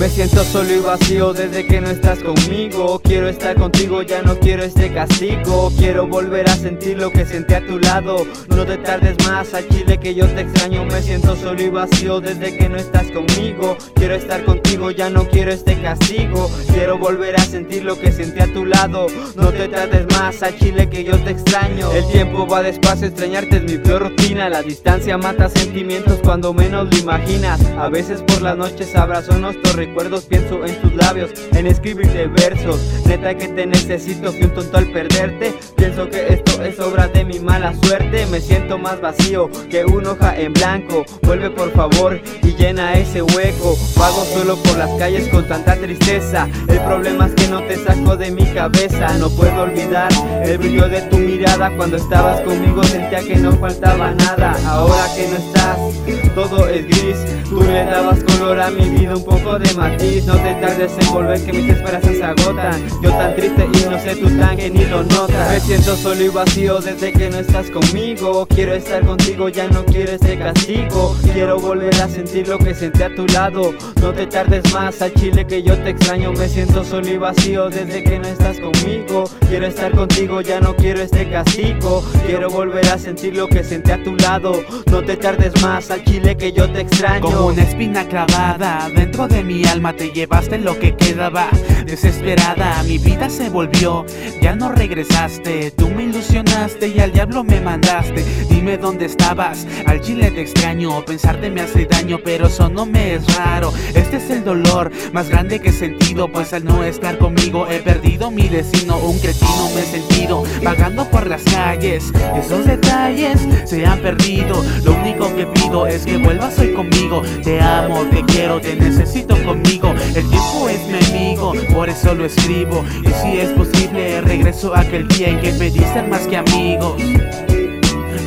Me siento solo y vacío desde que no estás conmigo. Quiero estar contigo, ya no quiero este castigo. Quiero volver a sentir lo que sentí a tu lado. No te tardes más a Chile que yo te extraño. Me siento solo y vacío desde que no estás conmigo. Quiero estar contigo, ya no quiero este castigo. Quiero volver a sentir lo que sentí a tu lado. No te tardes más a Chile que yo te extraño. El tiempo va despacio, extrañarte es mi peor rutina. La distancia mata sentimientos cuando menos lo imaginas. A veces por las noches abrazo nuestros recuerdos Pienso en tus labios, en escribirte versos Neta que te necesito, fui un tonto al perderte. Pienso que esto es obra de mi mala suerte. Me siento más vacío que una hoja en blanco. Vuelve por favor y llena ese hueco. Vago solo por las calles con tanta tristeza. El problema es que no te saco de mi cabeza. No puedo olvidar el brillo de tu mirada. Cuando estabas conmigo sentía que no faltaba nada. Ahora que no estás, todo es gris. Tú le dabas color a mi vida, un poco de matiz. No te tardes en volver que mis esperanzas se agotan Yo tan triste y no sé tú tan que ni lo notas. Me siento solo y vacío desde que no estás conmigo. Quiero estar contigo, ya no quiero ese castigo. Quiero volver a sentir lo que sentí a tu lado. No te tardes más a Chile que yo te extraño. Me siento solo y vacío desde que no estás conmigo. Quiero estar contigo, ya no quiero este castigo. Quiero volver a sentir lo que sentí a tu lado. No te tardes más a Chile que yo te extraño. Como una espina clavada dentro de mi alma te llevaste lo que quedaba Desesperada mi vida se volvió, ya no regresaste Tú me ilusionaste y al diablo me mandaste. Dime dónde estabas, al chile te extraño Pensarte me hace daño pero eso no me es raro. Este es el dolor más grande que he sentido Pues al no estar conmigo he perdido mi destino. Un cretino me he sentido vagando por las calles. Esos detalles se han perdido Lo único que pido es que vuelvas hoy conmigo. Te amo, te quiero, te necesito conmigo. El tiempo es mi amigo, por eso lo escribo. Y si es posible regreso a aquel día en que pedí ser más que amigos.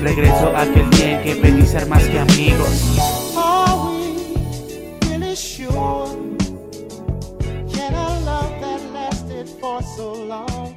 Regreso a aquel día en que pedí ser más que amigos. So long